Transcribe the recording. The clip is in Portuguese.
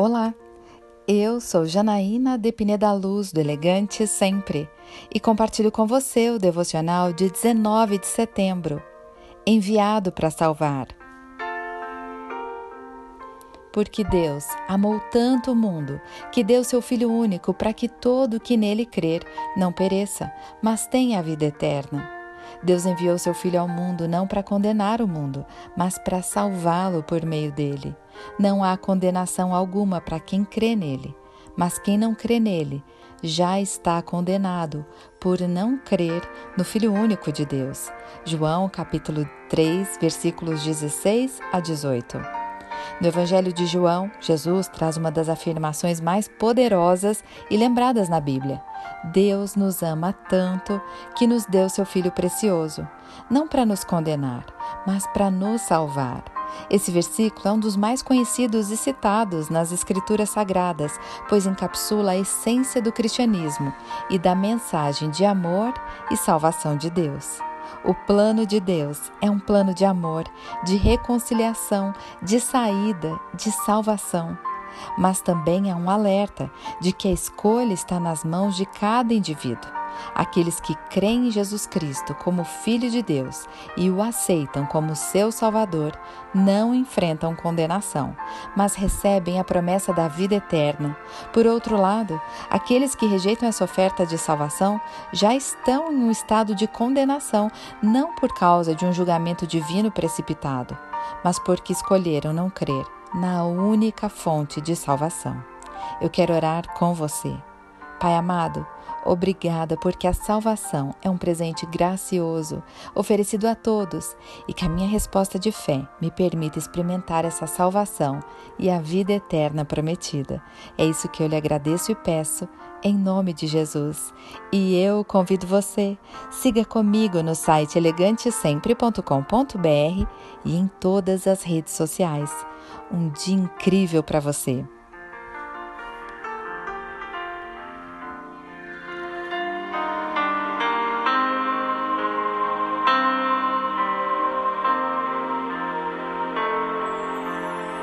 Olá, eu sou Janaína de Pineda Luz, do Elegante Sempre, e compartilho com você o devocional de 19 de setembro, enviado para salvar. Porque Deus amou tanto o mundo que deu seu Filho único para que todo que nele crer não pereça, mas tenha a vida eterna. Deus enviou seu Filho ao mundo não para condenar o mundo, mas para salvá-lo por meio dele. Não há condenação alguma para quem crê nele, mas quem não crê nele já está condenado por não crer no Filho único de Deus. João capítulo 3, versículos 16 a 18. No Evangelho de João, Jesus traz uma das afirmações mais poderosas e lembradas na Bíblia. Deus nos ama tanto que nos deu seu Filho precioso, não para nos condenar, mas para nos salvar. Esse versículo é um dos mais conhecidos e citados nas Escrituras Sagradas, pois encapsula a essência do cristianismo e da mensagem de amor e salvação de Deus. O plano de Deus é um plano de amor, de reconciliação, de saída, de salvação. Mas também é um alerta de que a escolha está nas mãos de cada indivíduo. Aqueles que creem em Jesus Cristo como Filho de Deus e o aceitam como seu Salvador não enfrentam condenação, mas recebem a promessa da vida eterna. Por outro lado, aqueles que rejeitam essa oferta de salvação já estão em um estado de condenação, não por causa de um julgamento divino precipitado, mas porque escolheram não crer na única fonte de salvação. Eu quero orar com você. Pai amado, Obrigada, porque a salvação é um presente gracioso oferecido a todos e que a minha resposta de fé me permita experimentar essa salvação e a vida eterna prometida. É isso que eu lhe agradeço e peço em nome de Jesus. E eu convido você, siga comigo no site elegantesempre.com.br e em todas as redes sociais. Um dia incrível para você!